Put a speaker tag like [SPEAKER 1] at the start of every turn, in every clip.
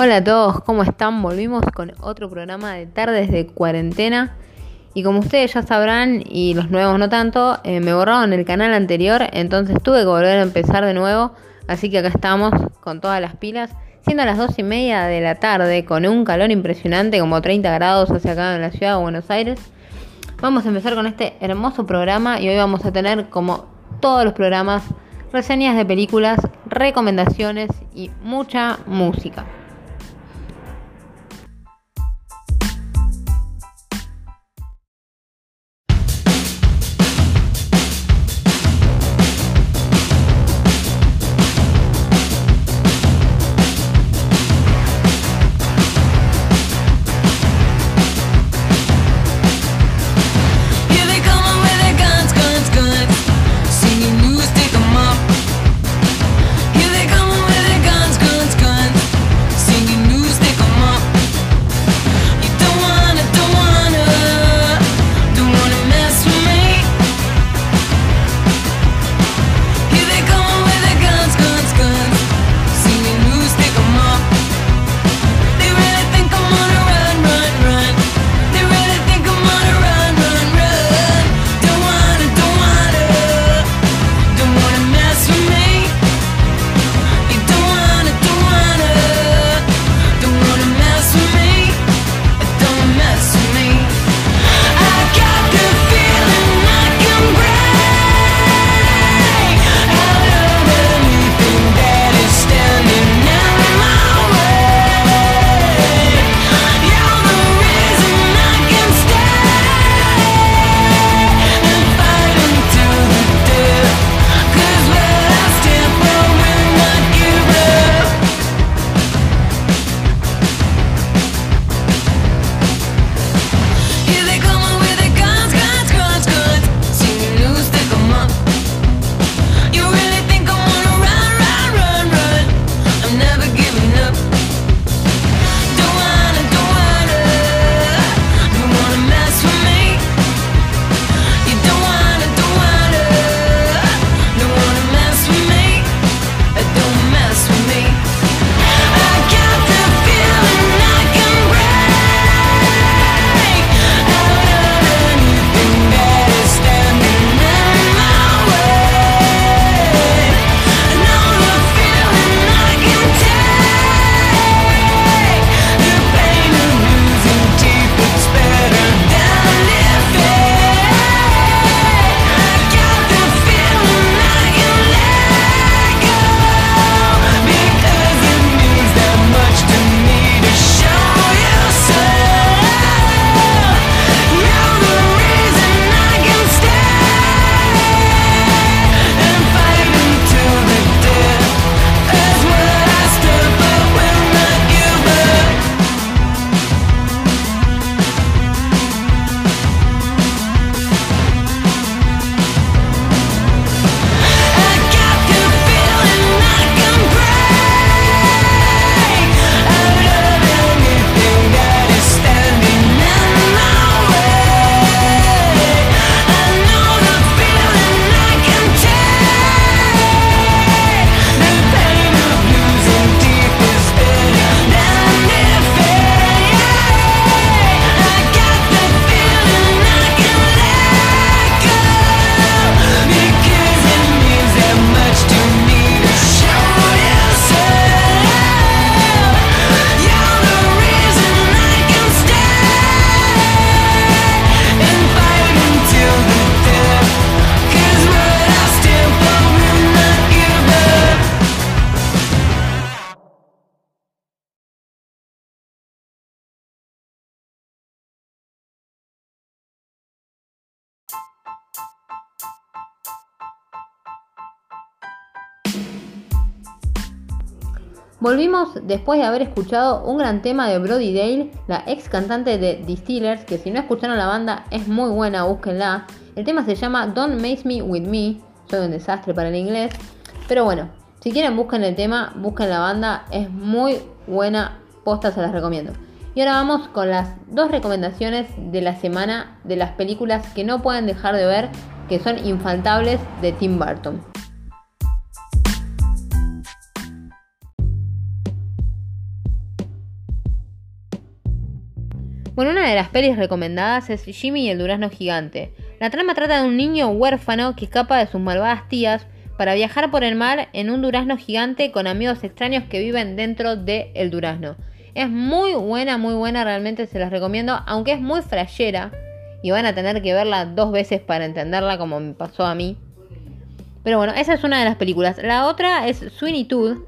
[SPEAKER 1] Hola a todos, ¿cómo están? Volvimos con otro programa de tardes de cuarentena. Y como ustedes ya sabrán, y los nuevos no tanto, eh, me borraron el canal anterior, entonces tuve que volver a empezar de nuevo. Así que acá estamos con todas las pilas, siendo las dos y media de la tarde, con un calor impresionante, como 30 grados hacia acá en la ciudad de Buenos Aires. Vamos a empezar con este hermoso programa y hoy vamos a tener, como todos los programas, reseñas de películas, recomendaciones y mucha música. Volvimos después de haber escuchado un gran tema de Brody Dale, la ex cantante de Distillers, que si no escucharon la banda es muy buena, búsquenla. El tema se llama Don't Make Me With Me, soy un desastre para el inglés, pero bueno, si quieren busquen el tema, busquen la banda, es muy buena, posta se las recomiendo. Y ahora vamos con las dos recomendaciones de la semana de las películas que no pueden dejar de ver, que son infaltables de Tim Burton.
[SPEAKER 2] De las pelis recomendadas es Jimmy y el durazno gigante. La trama trata de un niño huérfano que escapa de sus malvadas tías para viajar por el mar en un durazno gigante con amigos extraños que viven dentro del el durazno. Es muy buena, muy buena, realmente se las recomiendo, aunque es muy frayera y van a tener que verla dos veces para entenderla como me pasó a mí. Pero bueno, esa es una de las películas. La otra es Sweeney Todd,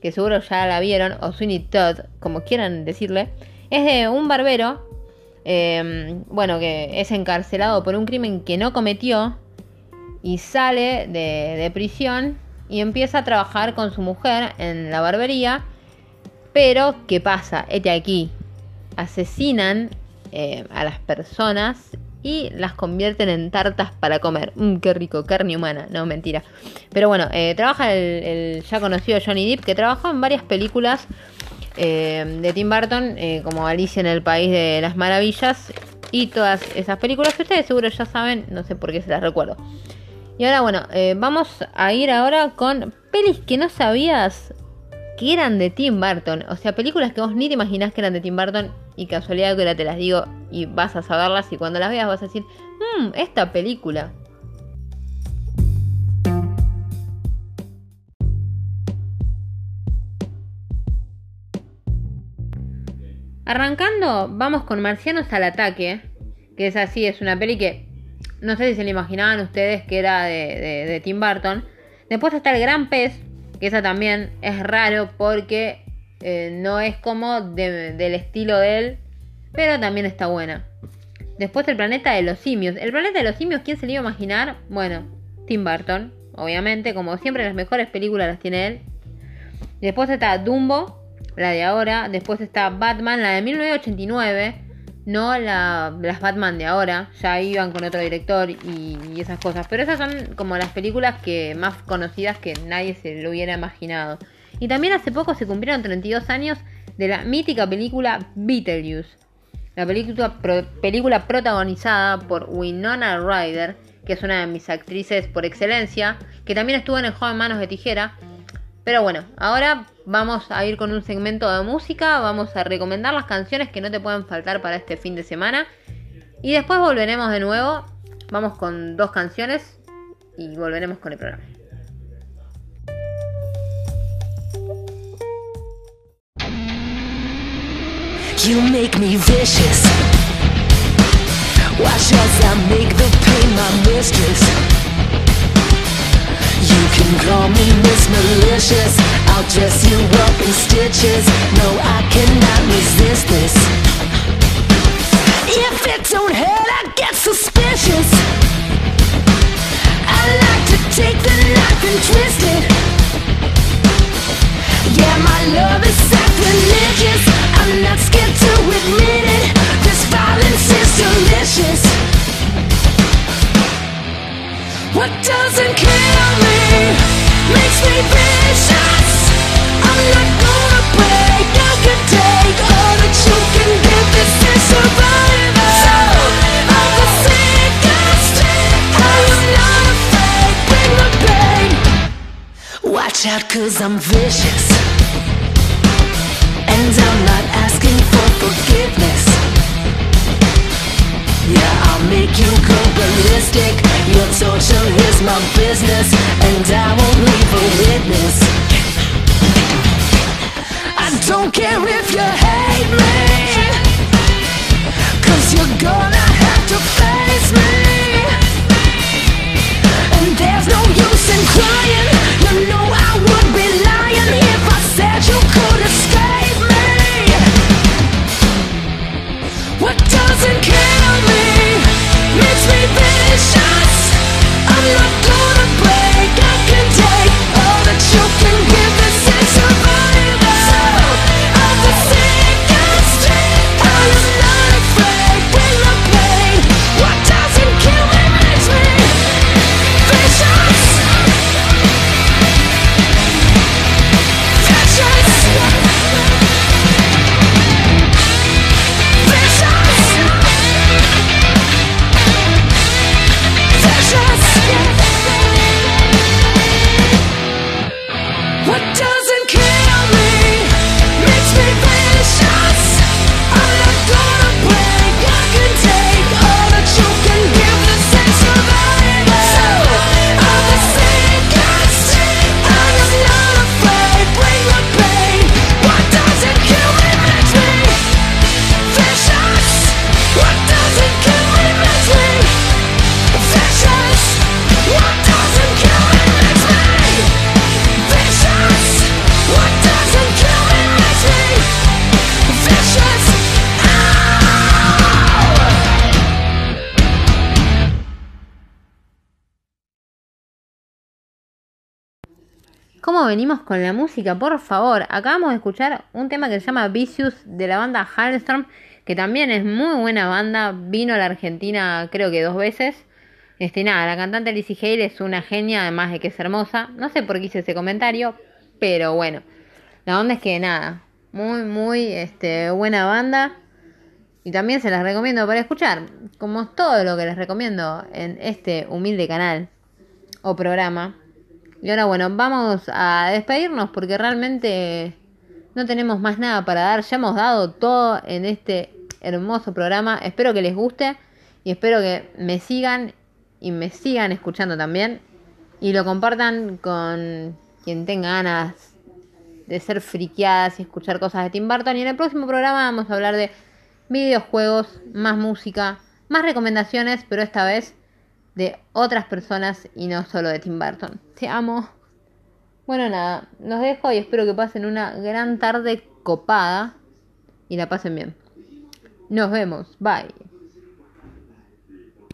[SPEAKER 2] que seguro ya la vieron, o Sweeney Todd, como quieran decirle. Es de un barbero, em, bueno, que es encarcelado por un crimen que no cometió y sale de, prisión y empieza a trabajar con su mujer en la barbería. Pero, ¿qué pasa? Este aquí. Asesinan eh, a las personas y las convierten en tartas para comer. Mmm, qué rico, carne humana, no mentira. Pero bueno, eh, trabaja el, ya conocido Johnny Depp, que trabajó en varias películas eh, de Tim Burton, como Alicia en el País de las Maravillas, y todas esas películas que ustedes seguro ya saben, no sé por qué se las recuerdo. Y ahora bueno, vamos a ir ahora con pelis que no sabías que eran de Tim Burton. O sea, películas que vos ni te imaginás que eran de Tim Burton y casualidad que ahora te las digo y vas a saberlas y cuando las veas vas a decir, mmm, esta película. Arrancando, vamos con Marcianos al ataque, que es así, es una peli que no sé si se le imaginaban ustedes que era de, de Tim Burton. Después está El Gran Pez, que esa también es raro porque eh, no es como del estilo de él, pero también está buena. Después el planeta de los simios. El planeta de los simios, ¿quién se le iba a imaginar? Bueno, Tim Burton, obviamente, como siempre las mejores películas las tiene él. Después está Dumbo, la de ahora. Después está Batman, la de 1989. No la, las Batman de ahora, ya iban con otro director y, esas cosas. Pero esas son como las películas que más conocidas que nadie se lo hubiera imaginado. Y también hace poco se cumplieron 32 años de la mítica película Beetlejuice. La película, película protagonizada por Winona Ryder, que es una de mis actrices por excelencia, que también estuvo en El joven manos de tijera. Pero bueno, ahora vamos a ir con un segmento de música, vamos a recomendar las canciones que no te pueden faltar para este fin de semana. Y después volveremos de nuevo, vamos con dos canciones y volveremos con el programa. You make me vicious. You can call me Miss Malicious. I'll dress you up in stitches. No, I cannot resist this. If it don't hurt, I get suspicious. Out cause I'm vicious. And I'm not asking for forgiveness. Yeah, I'll make you go ballistic. Your torture is my business And I won't leave a witness. I don't care if you hate me Cause you're gonna have to face me. And there's no use in crying. You know ¿Cómo venimos con la música? Por favor, acabamos de escuchar un tema que se llama Vicious de la banda Halstorm, que también es muy buena banda, vino a la Argentina creo que dos veces. Este, nada, la cantante Lizzie Hale es una genia, además de que es hermosa. No sé por qué hice ese comentario, pero bueno. La onda es que nada, muy, muy este, buena banda. Y también se las recomiendo para escuchar, como todo lo que les recomiendo en este humilde canal o programa. Y ahora bueno, vamos a despedirnos porque realmente no tenemos más nada para dar. Ya hemos dado todo en este hermoso programa. Espero que les guste y espero que me sigan y me sigan escuchando también. Y lo compartan con quien tenga ganas de ser friqueadas y escuchar cosas de Tim Burton. Y en el próximo programa vamos a hablar de videojuegos, más música, más recomendaciones, pero esta vez de otras personas y no solo de Tim Burton. Te amo. Bueno, nada, los dejo y espero que pasen una gran tarde copada y la pasen bien. Nos vemos, bye.